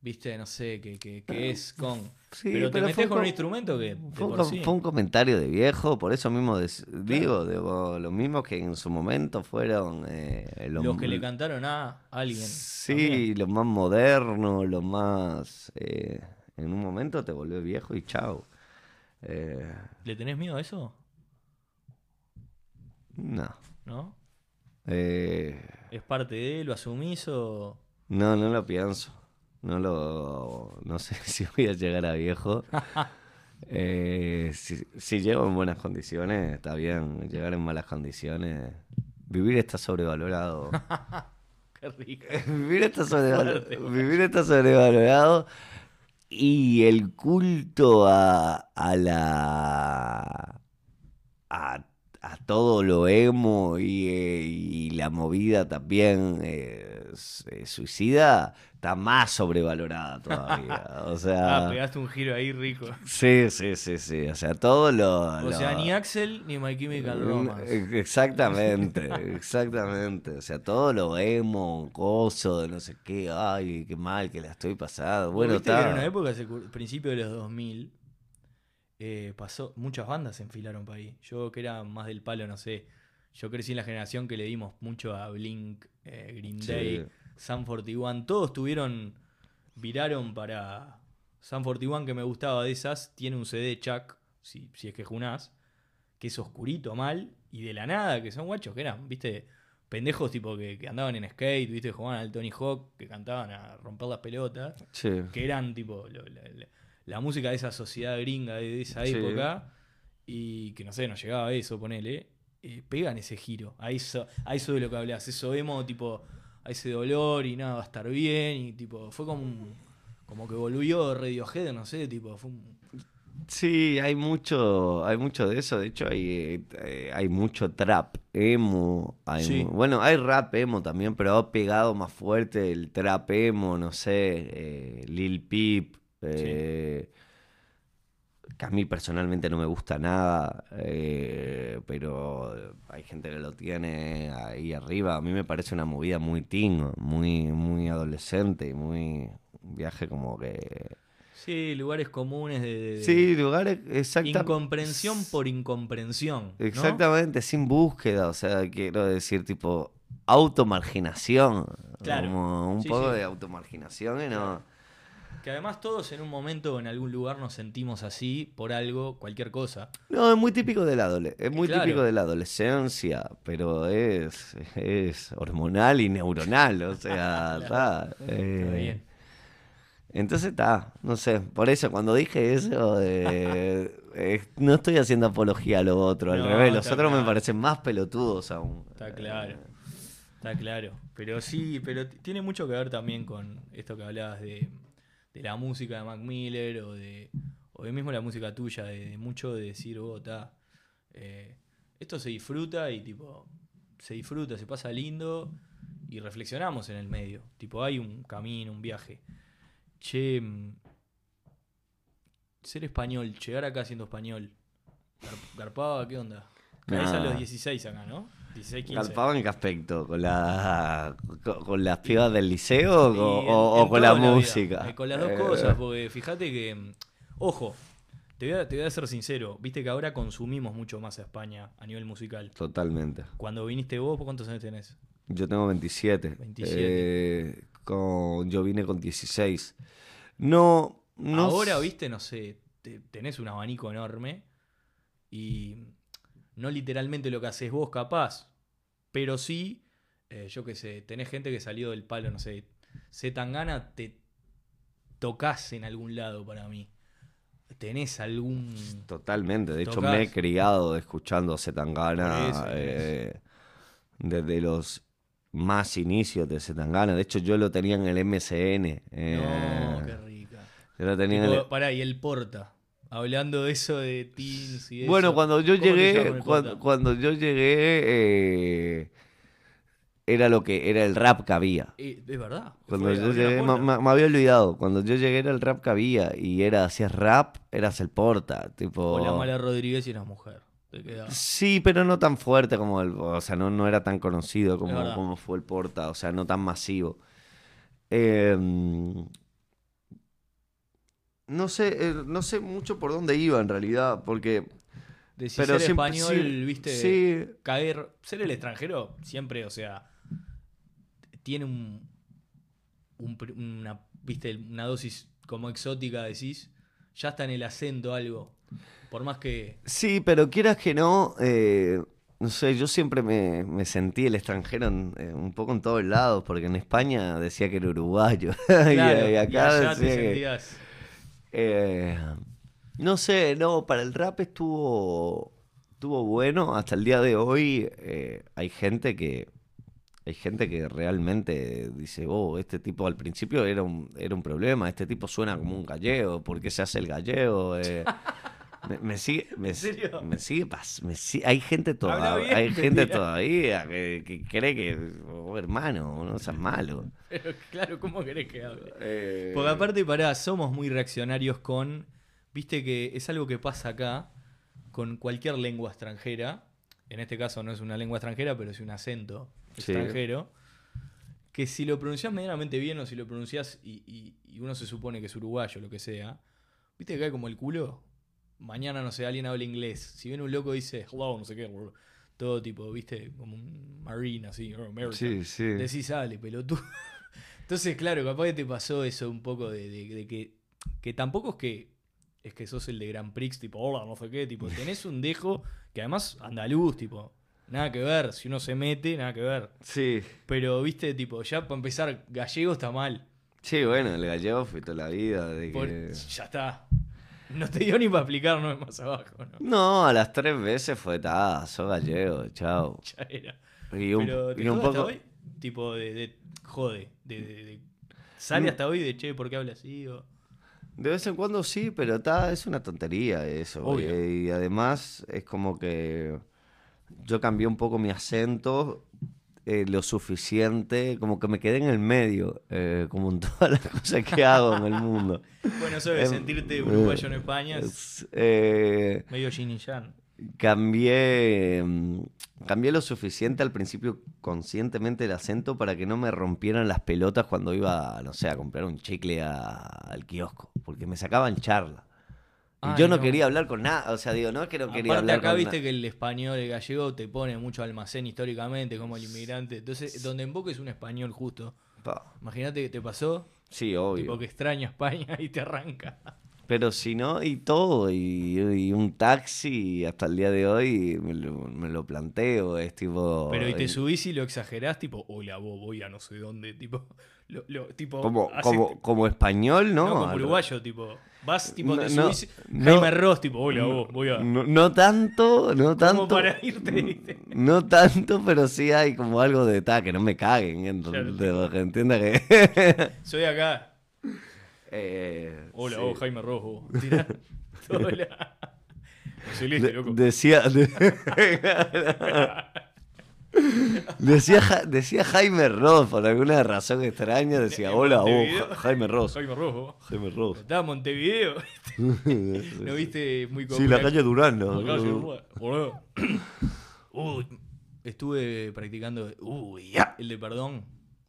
viste, no sé, que, que, que es con. Sí, pero te pero metes con un instrumento que. Fue un, por com- sí- fue un comentario de viejo, por eso mismo digo, digo, lo mismo que en su momento fueron eh, los, los que le cantaron a alguien. Sí, también. lo más moderno, lo más... eh, en un momento te volvés viejo y chao. ¿Le tenés miedo a eso? no. ¿No? Eh, ¿Es parte de él? ¿Lo asumís o.? no, no lo pienso. No lo... No sé si voy a llegar a viejo. Eh, si, si llego en buenas condiciones, está bien. Llegar en malas condiciones... Vivir está sobrevalorado. Qué rico. vivir, está sobrevalorado, vivir está sobrevalorado y el culto a, a la a, a todo lo emo y, eh, y la movida también eh, eh, suicida está más sobrevalorada todavía. O Ah, sea, pegaste un giro ahí rico. sí, sí, sí, sí. O sea, todo lo. O sea, ni Axel ni My Chemical Mm, Romance. ex- Exactamente, exactamente. O sea, todo lo emo, coso, de no sé qué, ay, qué mal que la estoy pasando. Bueno, ¿Viste que era está. una época, principio de los 2000, eh, pasó, muchas bandas se enfilaron para ahí. Yo que era más del palo, no sé. Yo crecí en la generación que le dimos mucho a Blink, eh, Green. Day, Sun 41. Todos tuvieron, viraron para Sun 41 que me gustaba de esas. Tiene un CD Chuck, si, si es que junás, que es oscurito mal. Y de la nada, que son guachos que eran, viste, pendejos tipo que, que andaban en skate, viste, jugaban al Tony Hawk, que cantaban a romper las pelotas Sí. que eran tipo lo- la- la música de esa sociedad gringa de, esa Sí. época y que no sé, nos llegaba a eso, ponele, eh, pegan ese giro, a eso, a eso de lo que hablas, eso emo tipo a ese dolor y nada, va a estar bien y tipo, fue como un- como que volvió Radiohead, no sé, tipo, fue un- Sí, hay mucho, hay mucho de eso. De hecho, hay, eh, hay mucho trap emo. hay Sí. mu- bueno, hay rap emo también, pero ha pegado más fuerte el trap emo, no sé, eh, Lil Peep. Eh, Que a mí personalmente no me gusta nada, eh, pero hay gente que lo tiene ahí arriba. A mí me parece una movida muy teen, muy, muy adolescente y muy un viaje como que sí, lugares comunes de, Sí, lugares exactamente. incomprensión por incomprensión, ¿no? Exactamente, sin búsqueda, o sea, quiero decir, tipo, automarginación. Claro. Como un Sí, poco sí. de automarginación y no. Que además todos en un momento o en algún lugar nos sentimos así por algo, cualquier cosa. No, es muy típico de la adole- es muy Claro. típico de la adolescencia, pero es, es hormonal y neuronal, o sea, está. eh, Está bien. Entonces está, no sé, por eso cuando dije eso, eh, eh, no estoy haciendo apología a lo otro, al No, revés, los otros me parecen más pelotudos aún. Está claro. Está claro. Pero sí, pero tiene mucho que ver también con esto que hablabas de, de la música de Mac Miller o de, o de mismo la música tuya, de, de mucho de decir, oh, eh, esto se disfruta y tipo, se disfruta, se pasa lindo y reflexionamos en el medio. Tipo, hay un camino, un viaje. Che, mm, ser español, llegar acá siendo español, gar- garpaba, ¿qué onda? Caes a los 16 acá, ¿no? 16, 15. ¿Garpaba en qué aspecto? ¿Con, la, con, con las pibas del liceo o, Y o- en- o en con la música? Eh, Con las dos Eh, cosas, porque fíjate que, mm, ojo, te voy, a, te voy a ser sincero, viste que ahora consumimos mucho más a España a nivel musical. Totalmente. Cuando viniste vos, ¿por ¿cuántos años tenés? Yo tengo 27. 27. Eh, con, yo vine con 16. No, no. ahora, viste, no sé, te- tenés un abanico enorme y no literalmente lo que haces vos capaz, pero sí, eh, yo qué sé, tenés gente que salió del palo, no sé, se tan gana, te tocas en algún lado para mí. Tenés algún... Totalmente. De hecho, me he criado escuchando Zetangana eso, eh, desde los más inicios de Zetangana. De hecho, yo lo tenía en el MCN. eh, No, qué rica. yo lo tenía en el- pará, y el Porta. Hablando de eso de teens y eso. Bueno, cuando yo ¿Cómo te llamas llegué, cuando, cuando yo llegué, eh, era lo que era el rap que había. Eh, es verdad. Cuando yo llegué, me había olvidado. Cuando yo llegué era el rap que había y era hacías rap, eras el porta, tipo. O la mala Rodríguez y una mujer. Sí, pero no tan fuerte como el, o sea, no, no era tan conocido como, como fue el porta, o sea, no tan masivo. Eh, no sé, eh, no sé mucho por dónde iba en realidad, porque Pero ser siempre- español, sí, viste, sí. caer, ser el extranjero siempre, o sea, tiene un, una, viste, una dosis como exótica, decís, ya está en el acento algo, por más que, Sí, pero quieras que no, eh, no sé, yo siempre me, me sentí el extranjero en- eh, un poco en todos lados, porque en España decía que era uruguayo. y, claro, y y acá te decía que- sentías, eh, no sé, no, para el rap estuvo, estuvo bueno. Hasta el día de hoy eh, hay gente que hay gente que realmente dice, oh, este tipo al principio era un, era un problema, este tipo suena como un gallego, ¿por qué se hace el gallego? Eh, me, me sigue, me, serio? me sigue, pas- me sigue- hay gente todavía, bien, hay te gente todavía que, que cree que, oh, hermano, no seas malo. pero claro, ¿cómo querés que hable? Eh, Porque aparte, pará, somos muy reaccionarios con. Viste que es algo que pasa acá con cualquier lengua extranjera. En este caso no es una lengua extranjera, pero es un acento Sí. extranjero. Que si lo pronunciás medianamente bien o si lo pronunciás y, y- y uno se supone que es uruguayo, lo que sea, viste que cae como el culo. Mañana, no sé, alguien habla inglés. Si viene un loco y dice hello, no sé qué, todo tipo, viste, como un marine así, American. Sí, sí. Decís, sale, pelotudo. Entonces, claro, capaz que te pasó eso un poco de, de- de que, que tampoco es que es que sos el de Grand Prix, tipo, hola, no sé qué, tipo, tenés un dejo que además andaluz, tipo, nada que ver, si uno se mete, nada que ver. Sí. Pero, viste, tipo, ya para empezar, gallego está mal. Sí, bueno, el gallego fue toda la vida. De Por- que... ya está. No te dio ni para es más abajo, ¿no? No, a las tres veces fue, ta, sos gallego, chao. Ya era. Y un, Pero, ¿te y un jode hasta poco... hoy? Tipo, de, de- jode, de, de- de- sale Mm. hasta hoy de, che, ¿por qué habla así? O... De vez en cuando sí, pero está, es una tontería eso. Obvio. eh, Y además es como que yo cambié un poco mi acento eh, lo suficiente, como que me quedé en el medio, eh, como en todas las cosas que hago en el mundo. Bueno, eso de Em, sentirte uruguayo en España es eh, medio yin y yang. Cambié, mm, cambié lo suficiente al principio conscientemente el acento para que no me rompieran las pelotas cuando iba, no sé, a comprar un chicle a- al kiosco, porque me sacaban charla. Ay, yo no, no. quería hablar con nada, o sea, digo, no es que no quería Aparte hablar acá con viste que el español, el gallego te pone mucho almacén históricamente como el inmigrante. Entonces, donde en Boca es un español justo. Imagínate que te pasó, Sí, obvio. tipo que extraña España y te arranca. Pero si no, y todo, y, y un taxi, hasta el día de hoy me lo, me lo planteo, es tipo... Pero y te subís y lo exagerás, tipo, hola, vos voy a no sé dónde, tipo, lo, lo- tipo, como, hace- como, como español, ¿no? no, como uruguayo, tipo, vas, tipo, No, te subís, no. Jaime Ross, tipo, hola, vos, voy a, No, no tanto, no como tanto. para irte, ¿viste? No tanto, pero sí hay como algo de ta, que no me caguen, Claro, de que entienda que. Soy acá, Eh, hola, sí. vos, Jaime Ross, vos, tirá, hola. Soy listo, De- loco. decía. de- decía, Ja- decía Jaime Ross, por alguna razón extraña, decía: Hola, vos, Jaime Ross. Jaime Ross. Jaime Ross. Estaba en Montevideo, ¿no viste? Muy Sí, la calle Durán, La calle ¿no? Boludo. Uy, estuve practicando uy, ya, el de perdón.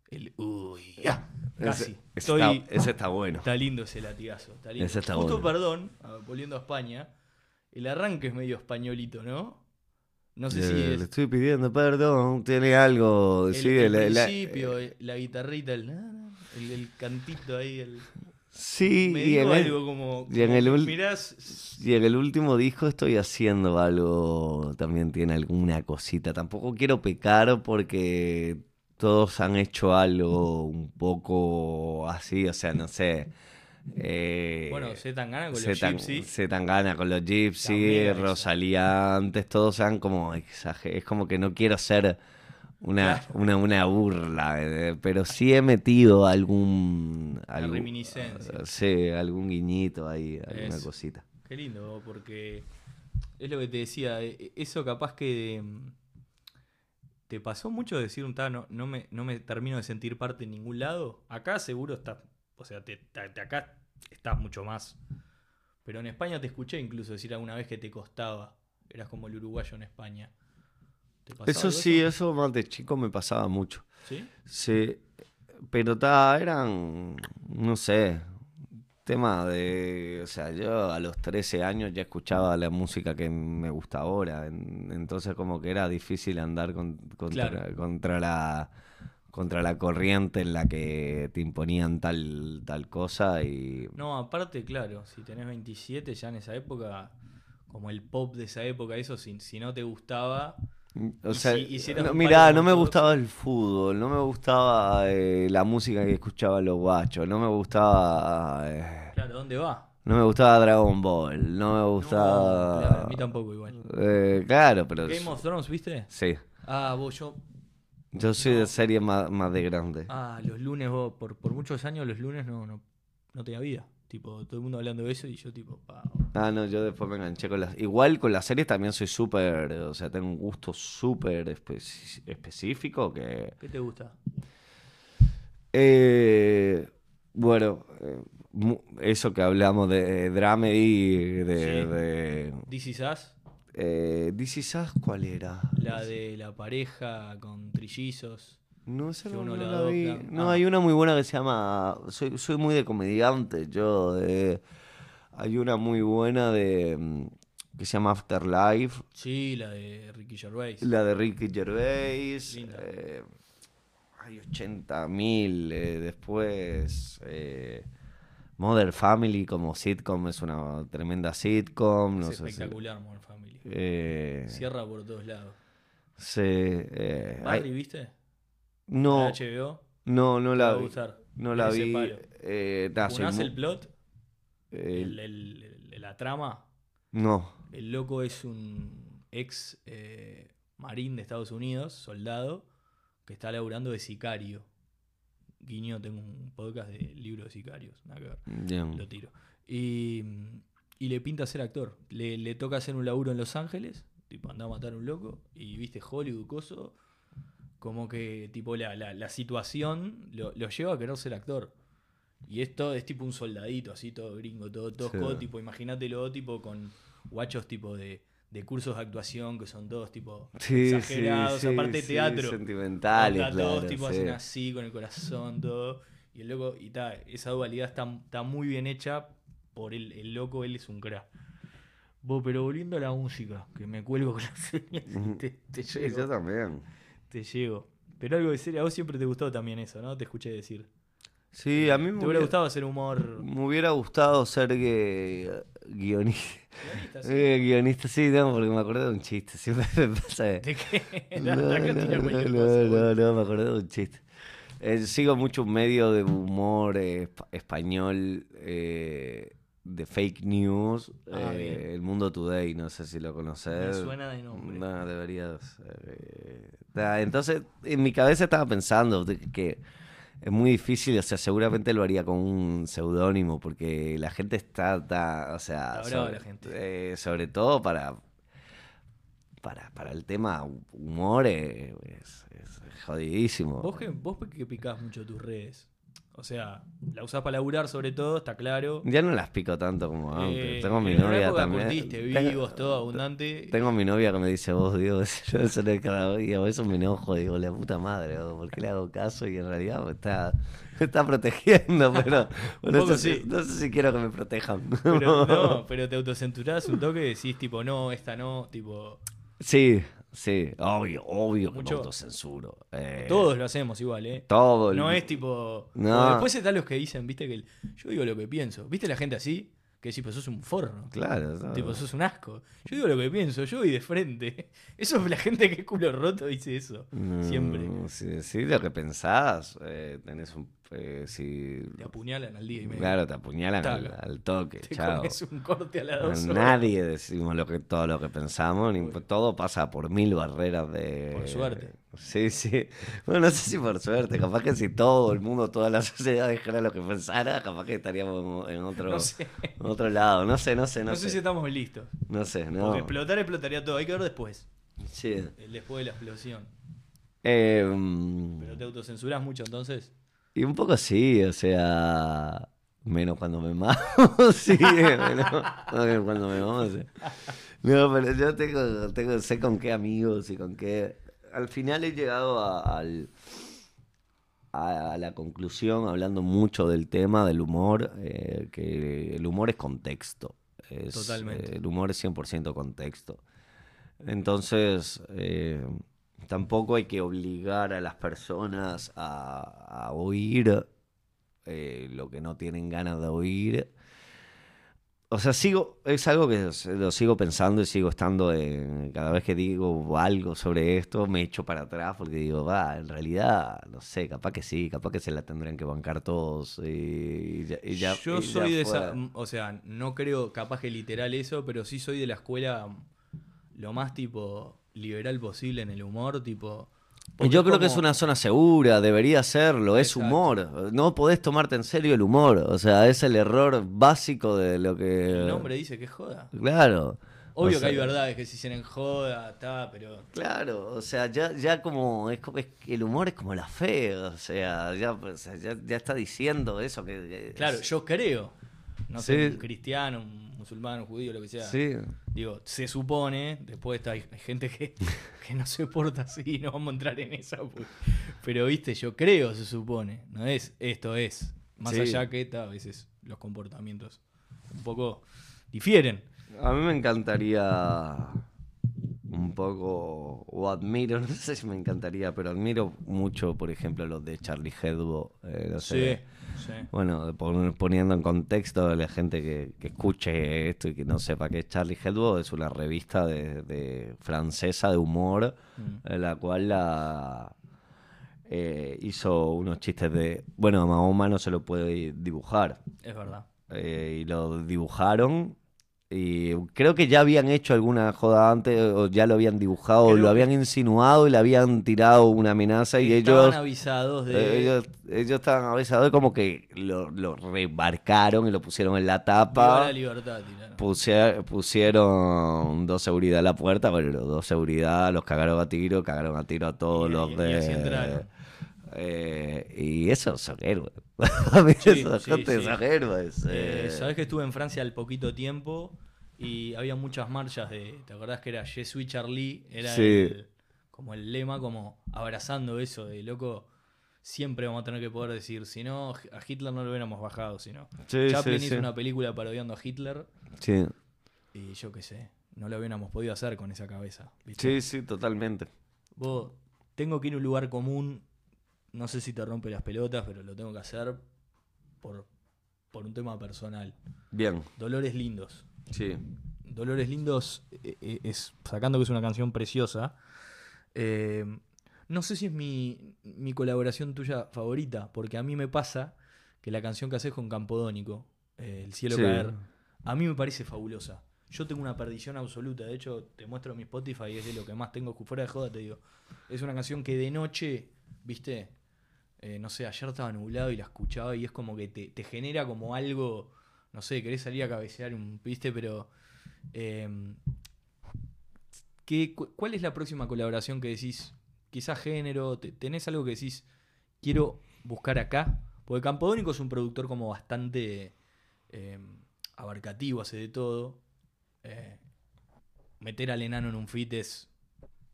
El uy, ya. Casi. Ese, ese Estoy, está, ese está bueno. está lindo ese latigazo. Está lindo. Ese está Justo bueno. perdón, a- volviendo a España, el arranque es medio españolito, ¿no? No sé si Le es estoy pidiendo perdón, tiene algo. el, sí, el la- principio, la guitarrita, el, el, el cantito ahí, el, sí, me y en el- algo como, y en como el ul- mirás, Y en el último disco estoy haciendo algo, también tiene alguna cosita. Tampoco quiero pecar porque todos han hecho algo un poco así, o sea, no sé. Eh, bueno, se tan gana con los Gypsy. Zetangana con los Gypsy. Rosalía antes, todos sean como exager- Es como que no quiero ser una, una, una burla, eh, pero sí he metido algún. Algún- reminiscencia. Sí, algún guiñito ahí, alguna Eso. cosita. Qué lindo, porque es lo que te decía, e- eso capaz que mm, te pasó mucho decir un no, no me, no me termino de sentir parte en ningún lado. Acá seguro estás, o sea, te, te- te- acá estás mucho más. Pero en España te escuché incluso decir alguna vez que te costaba. Eras como el uruguayo en España. ¿Te pasaba Eso sí, eso más de chico me pasaba mucho. ¿Sí? Sí, pero ta, eran, no sé, tema de, o sea, yo a los 13 años ya escuchaba la música que me gusta ahora, en- entonces como que era difícil andar con- contra, Claro. contra la contra la corriente en la que te imponían tal tal cosa y No, aparte, claro, si tenés 27 ya en esa época, como el pop de esa época, eso, si, si no te gustaba, O Y sea, si no, mirá, no me gustaba el fútbol, no me gustaba eh, la música que escuchaban los guachos, no me gustaba eh, claro, ¿dónde va? no me gustaba Dragon Ball, no me No, gustaba claro, a mí tampoco igual. Eh, claro, pero Game of Thrones, ¿viste? sí, Ah, vos, yo. Yo soy No. de serie más, más de grande. Ah, los lunes, vos, por, por muchos años, los lunes no, no, no tenía vida. Tipo, todo el mundo hablando de eso y yo, tipo, pa. Ah, no, yo después me enganché con las... Igual con las series también soy súper, o sea, tengo un gusto súper espe- específico que... ¿Qué te gusta? Eh, bueno, eh, eso que hablamos de dramedy, de... Sí. de This Is Us, eh, Us, ¿cuál era? la de la pareja con trillizos. No sé, no, la la vi. adopta. No, Ah. hay una muy buena que se llama... Soy, soy muy de comediante, yo. de- Hay una muy buena de... mm, que se llama Afterlife. Sí, la de Ricky Gervais. La de Ricky Gervais. Eh, hay 80.000. eh, después. eh, Mother Family como sitcom es una tremenda sitcom. No es sé si- espectacular, Modern Family. Eh, Cierra por todos lados. sí, eh, hay- Barry, ¿viste? no, La HBO. no, no la vi. No la vi. eh, el plot, el- el- el- la trama. no. El loco es un ex eh, marín de Estados Unidos, soldado, que está laburando de sicario. Guiño, tengo un podcast de libro de sicarios, nada que ver, lo tiro. Y, y le pinta ser actor. Le, le toca hacer un laburo en Los Ángeles, tipo anda a matar a un loco, y viste Hollywood, coso, como que tipo la, la, la situación lo, lo lleva a querer ser actor. Y esto es tipo un soldadito, así todo gringo, todo tosco, Sí. tipo, imagínatelo, tipo con guachos tipo de, de cursos de actuación que son todos tipo Sí, exagerados, sí, aparte teatro. Sentimentales, Onda, todos claro, tipo hacen así con el corazón, todo. Y el loco, y ta, esa dualidad está, está muy bien hecha por el, el loco, él es un crack. Vos, pero volviendo a la música, que me cuelgo con las señas y te, te Sí, llego. yo también. Te llego. Pero algo de serio, a vos siempre te gustó también eso, ¿no? Te escuché decir. Sí, a mí ¿Te me hubiera hubiera, gustado hacer humor? me hubiera gustado ser que, guionista. Guionista, sí. Eh, guionista, sí, no, porque me acordé de un chiste. Siempre me pasa. ¿De qué? No, No, no, no, no, me acordé de un chiste. Eh, sigo mucho un medio de humor eh, espa- español eh, de fake news, Ah, eh. El Mundo Today, no sé si lo conoces. Me suena de nombre. No, deberías. eh, ta, entonces, en mi cabeza estaba pensando que, es muy difícil, o sea, seguramente lo haría con un seudónimo, porque la gente está, o sea, Está brava sobre, la gente. eh, sobre todo para, para, para el tema humor, eh, es, es jodidísimo. Vos que, vos que picás mucho tus redes. O sea, la usás para laburar sobre todo, está claro. Ya no las pico tanto como antes. Eh, Tengo mi novia también. curtiste, Tengo- vivos, todo abundante. Tengo mi novia que me dice, vos, Diego, yo eso no es cada día, a veces me enojo, digo, la puta madre. ¿por qué le hago caso? Y en realidad me está, me está protegiendo, pero no, sí. no sé si quiero que me protejan. Pero no, pero te autocenturás un toque y decís tipo, no, esta no, tipo, Sí, sí, obvio, obvio que Mucho- me autocensuro. Eh, todos lo hacemos igual, ¿eh? Todo. el- No es tipo... No. después están los que dicen, viste, que el- yo digo lo que pienso. ¿Viste la gente así? Que decís, pues sos un forro. Claro, no. Tipo, sos un asco. Yo digo lo que pienso, yo voy de frente. Eso es la gente que es culo roto dice eso. Siempre. Mm, Sí, sí, lo que pensás, eh, tenés un... eh, si, Te apuñalan al día y medio. claro, te apuñalan al, toque, Te chao. comes un corte a las dos horas. Nadie decimos lo que, todo lo que pensamos, ni- todo pasa por mil barreras de... Por suerte. Sí, sí. Bueno, no sé si por suerte, capaz que si todo el mundo, toda la sociedad dijera lo que pensara, capaz que estaríamos en otro, No sé. en otro lado. No sé, no sé, no, No sé si estamos listos. No sé, no. Porque explotar explotaría todo. Hay que ver después. Sí. El después de la explosión. Eh, mm, Pero te autocensurás mucho entonces. Y un poco sí, o sea... Menos cuando me mamo, sí, menos cuando me mamo, sí. No, pero yo tengo, tengo, sé con qué amigos y con qué... Al final he llegado a- al... a la conclusión hablando mucho del tema del humor, eh, que el humor es contexto. Es, Totalmente. eh, el humor es 100% contexto. Entonces, eh, tampoco hay que obligar a las personas a, a oír eh, lo que no tienen ganas de oír. O sea, sigo, es algo que lo sigo pensando y sigo estando en, cada vez que digo algo sobre esto, me echo para atrás porque digo, va, en realidad, no sé, capaz que sí, capaz que se la tendrán que bancar todos y, ya, y ya- Yo y ya soy de esa, mm, o sea, no creo capaz que literal eso, pero sí soy de la escuela lo más tipo liberal posible en el humor, tipo... Yo creo que es una zona segura, debería serlo, es Exacto. humor. No podés tomarte en serio el humor, o sea, es el error básico de lo que... El nombre dice que joda. Claro. Obvio O que hay verdades que se hicieron joda, está, pero... Claro, o sea, ya, ya como, es es- el humor es como la fe, o sea, ya, ya, ya está diciendo eso que... que- Claro, yo creo. No sé, Sí. un cristiano, un musulmán, un judío, lo que sea. Sí, Digo, se supone, después está, hay hay gente que, que no se porta así, no vamos a entrar en esa. pues. Pero viste, yo creo, se supone. No es esto es. Más Sí. allá que ta, a veces los comportamientos un poco difieren. a mí me encantaría un poco, o admiro, no sé si me encantaría, pero admiro mucho, por ejemplo, los de Charlie Hebdo, eh, no sé, Sí, sí. Bueno, pon- poniendo en contexto a la gente que, que escuche esto y que no sepa qué es Charlie Hebdo, es una revista de, de- francesa de humor, Mm. en la cual la eh, hizo unos chistes de, bueno, a Mahoma no se lo puede dibujar, Es verdad. eh, y lo dibujaron. Y creo que ya habían hecho alguna joda antes, o ya lo habían dibujado, Creo lo habían insinuado y le habían tirado una amenaza y Estaban ellos avisados de. eh, ellos, ellos estaban avisados como que lo, lo remarcaron y lo pusieron en la tapa. la libertad, tiraron. Pusie- pusieron dos seguridad a la puerta, pero los dos seguridad los cagaron a tiro, cagaron a tiro a todos Y- los y- y de. Eh, y esos son héroes. a mí Sí, esos sí, sí. son héroes. Eh, eh. Sabes que estuve en Francia al poquito tiempo y había muchas marchas de. ¿Te acordás que era Je suis Charlie? Era el- como el lema, como abrazando eso de loco. Siempre vamos a tener que poder decir, si no, a Hitler no lo hubiéramos bajado, si no. Chaplin hizo una película parodiando a Hitler Sí. y yo qué sé, no lo hubiéramos podido hacer con esa cabeza. ¿viste? sí, sí, totalmente. Vos, tengo que ir a un lugar común, no sé si te rompe las pelotas, pero lo tengo que hacer por, por un tema personal. Bien, Dolores lindos. sí. Dolores Lindos eh, eh, es, sacando que es una canción preciosa. eh, no sé si es mi, mi colaboración tuya favorita, porque a mí me pasa que la canción que haces con Campodónico, eh, El cielo Sí. caer, a mí me parece fabulosa. Yo tengo una perdición absoluta, de hecho te muestro mi Spotify y es de lo que más tengo fuera de joda, te digo. Es una canción que de noche, viste, Eh, no sé, ayer estaba nublado y la escuchaba y es como que te, te genera como algo, no sé, querés salir a cabecear un, viste, pero... eh, ¿qué- cu- ¿Cuál es la próxima colaboración que decís? Quizás género, te- ¿tenés algo que decís, quiero buscar acá? Porque Campodónico es un productor como bastante eh, abarcativo, hace de todo. Eh, meter al enano en un fit es,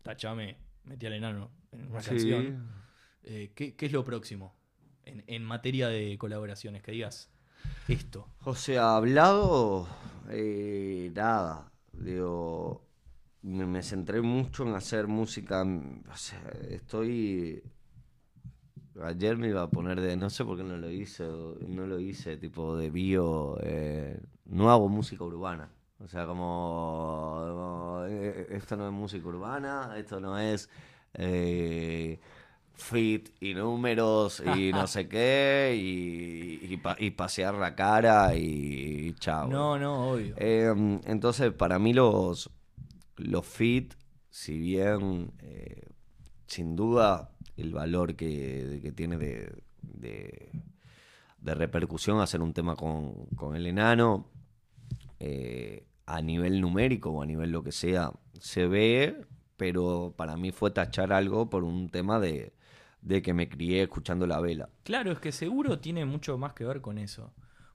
tachame, metí al enano en una Sí. canción. Eh, ¿qué, es lo próximo en, materia de colaboraciones? Que digas esto. O sea, hablado, eh, nada. Digo, me, centré mucho en hacer música. O sea, estoy. Ayer me iba a poner de. No sé por qué no lo hice. No lo hice, tipo de bio. eh, no hago música urbana. O sea, como. como, esto no es música urbana, esto no es. eh, fit y números y no sé qué y, y pa- y pasear la cara y, chao. No, no, obvio. Eh, entonces, para mí los, los fit, si bien eh, sin duda el valor que, que tiene de, de, de repercusión hacer un tema con, con el enano, eh, a nivel numérico o a nivel lo que sea, se ve, pero para mí fue tachar algo por un tema de, de que me crié escuchando la vela. Claro, es que seguro tiene mucho más que ver con eso.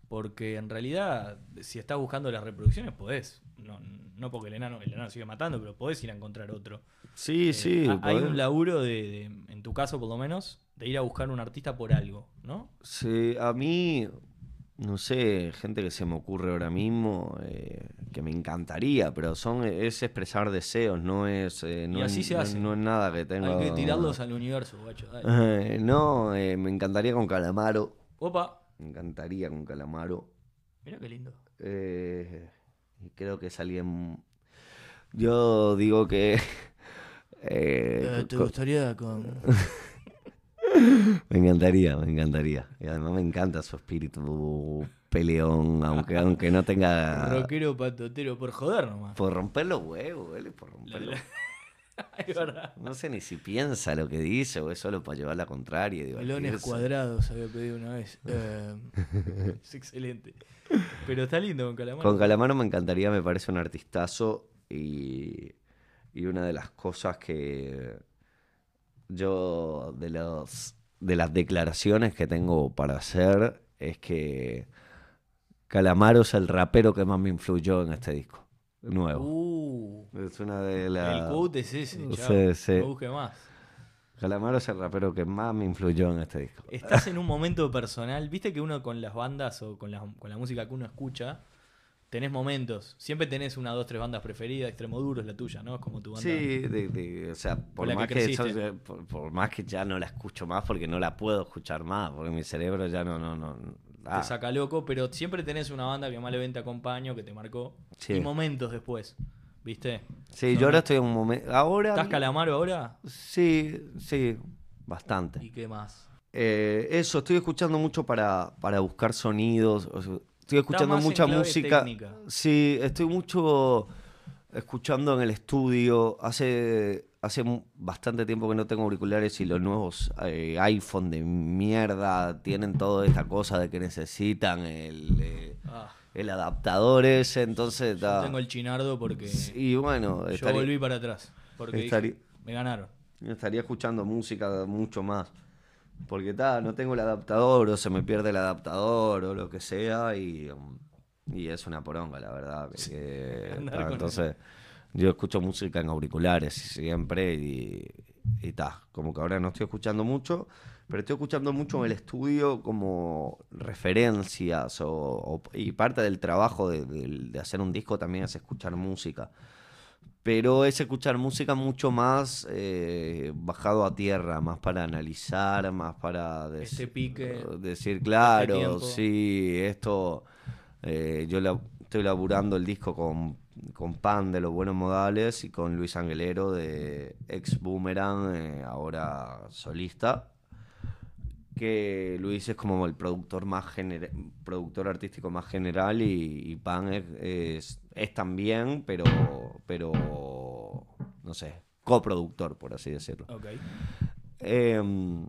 Porque en realidad, si estás buscando las reproducciones, podés. no, no porque el enano, el enano sigue matando, pero podés ir a encontrar otro. Sí, Eh, sí. ha- hay un laburo de, de- en tu caso por lo menos, de ir a buscar un artista por algo, ¿no? Sí, a mí, no sé, gente que se me ocurre ahora mismo, eh, que me encantaría, pero son es expresar deseos, no es, eh, no, así es, se hace. no es nada que tenga... Hay que tirarlos al universo, guacho. Eh, no, me encantaría con Calamaro, Opa, me encantaría con Calamaro. mira qué lindo. Eh, y creo que es alguien... Yo digo que... ¿Te gustaría con...? Me encantaría, me encantaría. Y además me encanta su espíritu peleón, aunque, aunque no tenga... Rockero patotero, por joder nomás. Por romper los huevos, es por romper los- es verdad. No sé ni si piensa lo que dice o es solo para llevar la contraria. Melones cuadrados había pedido una vez. Eh, es excelente. Pero está lindo con Calamaro. Con Calamaro me encantaría, me parece un artistazo y, y una de las cosas que yo de los de las declaraciones que tengo para hacer es que Calamaro es el rapero que más me influyó en este disco nuevo. Uh, Es una de las el quote es ese, Sí, sí. No busque más. Calamaro es el rapero que más me influyó en este disco. Estás en un momento personal. Viste que uno con las bandas o con la, con la música que uno escucha, tenés momentos. Siempre tenés una, dos, tres bandas preferidas. Extremo Duro es la tuya, ¿no? Es como tu banda. Sí, de- de- o sea, por que más que, creciste. eso- por, por más que ya no la escucho más, porque no la puedo escuchar más, porque mi cerebro ya no, no, no. ah, Te saca loco, pero siempre tenés una banda que más le ven te acompaño, que te marcó. Sí. Y momentos después, ¿viste? sí, yo ahora estoy en un momento. Ahora. ¿Estás Calamaro ahora? Sí, sí, bastante. ¿Y qué más? Eh, eso, estoy escuchando mucho para, para buscar sonidos. o sea, estoy escuchando mucha música. técnica. Sí, estoy mucho escuchando en el estudio. Hace, hace bastante tiempo que no tengo auriculares y los nuevos eh, iPhone de mierda tienen toda esta cosa de que necesitan el, eh, Ah, el adaptador ese. Entonces, yo ta- tengo el chinardo porque y bueno, yo volví para atrás. Porque dije, me ganaron. Estaría escuchando música mucho más. Porque ta, no tengo el adaptador o se me pierde el adaptador o lo que sea y, y es una poronga, la verdad. Andar ta, entonces, yo escucho música en auriculares siempre y, y ta, como que ahora no estoy escuchando mucho, pero estoy escuchando mucho en el estudio como referencias o, o- y parte del trabajo de, de- de hacer un disco también es escuchar música pero es escuchar música mucho más eh, bajado a tierra, más para analizar, más para dec- Este pique, decir, claro, sí, esto, eh, yo la- estoy laburando el disco con, con Pan de Los Buenos Modales y con Luis Angelero de Ex Boomerang, eh, ahora solista que Luis es como el productor más genera- productor artístico más general y, y Pan es, es, es también, pero, pero no sé, coproductor, por así decirlo. Em,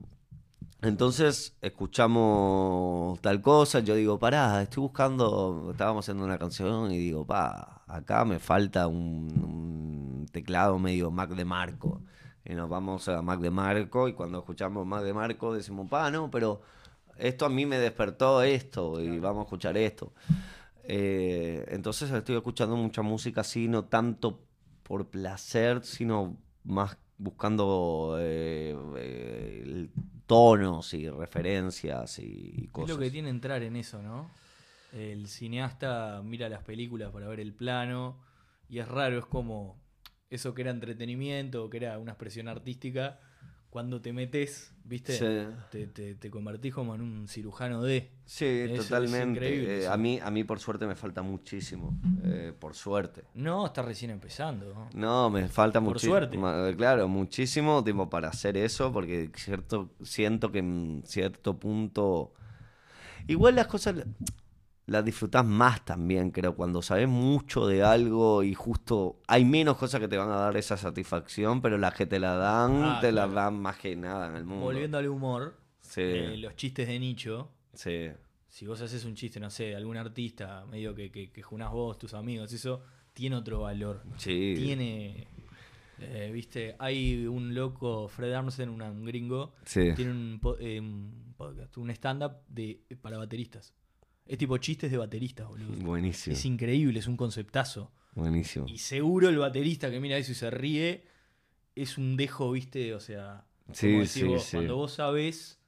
entonces escuchamos tal cosa, yo digo, pará, estoy buscando, estábamos haciendo una canción y digo, pa, acá me falta un, un teclado medio Mac de Marco. Y nos vamos a Mac de Marco y cuando escuchamos Mac de Marco decimos, pa, no, pero esto a mí me despertó esto y vamos a escuchar esto. Eh, entonces estoy escuchando mucha música así, no tanto por placer, sino más buscando eh, eh, tonos y referencias y, y Es cosas. lo que tiene entrar en eso, ¿no? El cineasta mira las películas para ver el plano y es raro, es como eso que era entretenimiento, que era una expresión artística, cuando te metes, ¿viste? Sí. Te, te, te convertís como en un cirujano de... Sí, Eso totalmente. Eh, a, mí, a mí por suerte me falta muchísimo. eh, por suerte. No, está recién empezando. ¿no? No, me falta Por muchísimo. suerte. Claro, muchísimo tiempo para hacer eso, porque cierto, siento que en cierto punto. Igual las cosas la- las disfrutas más también, creo, cuando sabes mucho de algo y justo hay menos cosas que te van a dar esa satisfacción, pero las que te la dan, Ah, te las claro. dan más que nada en el mundo. Volviendo al humor, Sí, eh, los chistes de nicho, sí. si vos haces un chiste, no sé, algún artista, medio que, que, que junás vos, tus amigos, eso, tiene otro valor. Sí. Tiene, eh, viste, hay un loco, Fred Armisen, una- un gringo, Sí. tiene un, eh, un podcast, un stand-up de, para bateristas. Es tipo chistes de baterista, boludo. Buenísimo. Es increíble, es un conceptazo. Buenísimo. Y seguro el baterista que mira eso y se ríe es un dejo, viste, o sea, Sí, como decís sí, vos, sí. cuando vos sabés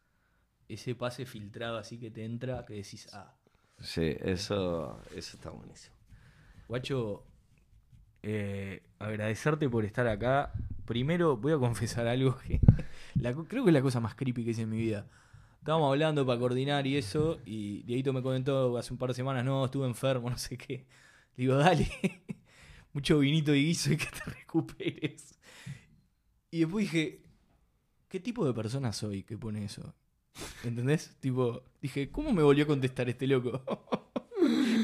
ese pase filtrado así que te entra, que decís, ah, Sí, eso, eso está buenísimo. guacho, eh, agradecerte por estar acá. Primero voy a confesar algo que la creo que es la cosa más creepy que hice en mi vida. Estábamos hablando para coordinar y eso, y Dieguito me comentó hace un par de semanas, no, estuve enfermo, no sé qué. Le digo, dale, mucho vinito y guiso y que te recuperes. Y después dije, ¿qué tipo de persona soy que pone eso? ¿Entendés? Tipo, dije, ¿cómo me volvió a contestar este loco?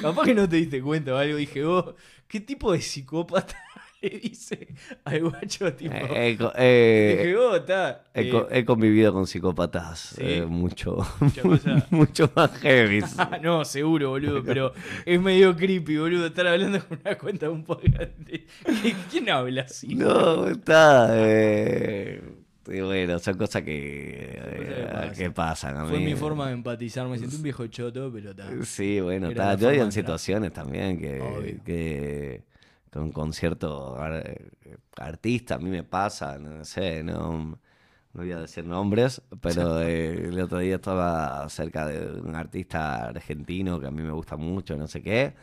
Capaz que no te diste cuenta o algo. Dije, vos, ¿qué tipo de psicópata le dice al guacho? Tipo, Eh, eh, eh, dije, vos, está. he, eh, he convivido con psicópatas Sí. eh, mucho, mucho más heavy. Ah, no, seguro, boludo, pero es medio creepy, boludo, estar hablando con una cuenta de un podcast. de- ¿Qui- ¿Quién habla así? No, está. eh, y bueno, son cosas que, eh, pasan. que pasan. a Fue mi forma de empatizar, me sentí un viejo choto, pero está. Sí, bueno, la Yo en situaciones también que, que con, con cierto ar- artista a mí me pasa, no sé, no, no voy a decir nombres, pero eh, el otro día estaba cerca de un artista argentino que a mí me gusta mucho, no sé qué.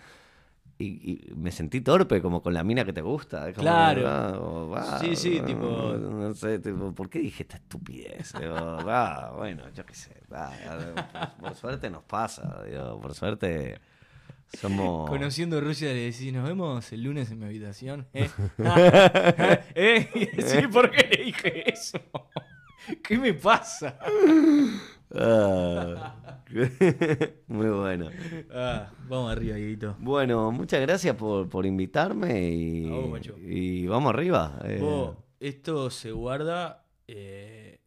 Y, y me sentí torpe, como con la mina que te gusta. como, Claro. ah, o, ah, Sí, sí, tipo- No sé, tipo, ¿por qué dije esta estupidez? Digo, ah, bueno, yo qué sé. ah, ah, por, por suerte nos pasa, digo, por suerte somos... Conociendo Rusia le decís, nos vemos el lunes en mi habitación. ¿Eh? ¿Eh? Y decís, ¿por qué le dije eso? ¿Qué me pasa? Ah, Muy bueno. Ah, vamos arriba, Dieguito. Bueno, muchas gracias por, por invitarme y, vos, y vamos arriba. eh. Vos, esto se guarda eh,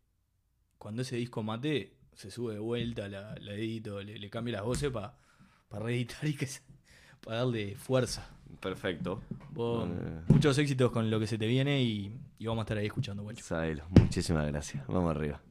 cuando ese disco mate, se sube de vuelta, la, la edito, le, le cambio las voces para reeditar y que para darle fuerza. Perfecto. Vos, muchos éxitos con lo que se te viene y, y vamos a estar ahí escuchando, guacho. Sabelo, muchísimas gracias. Vamos arriba.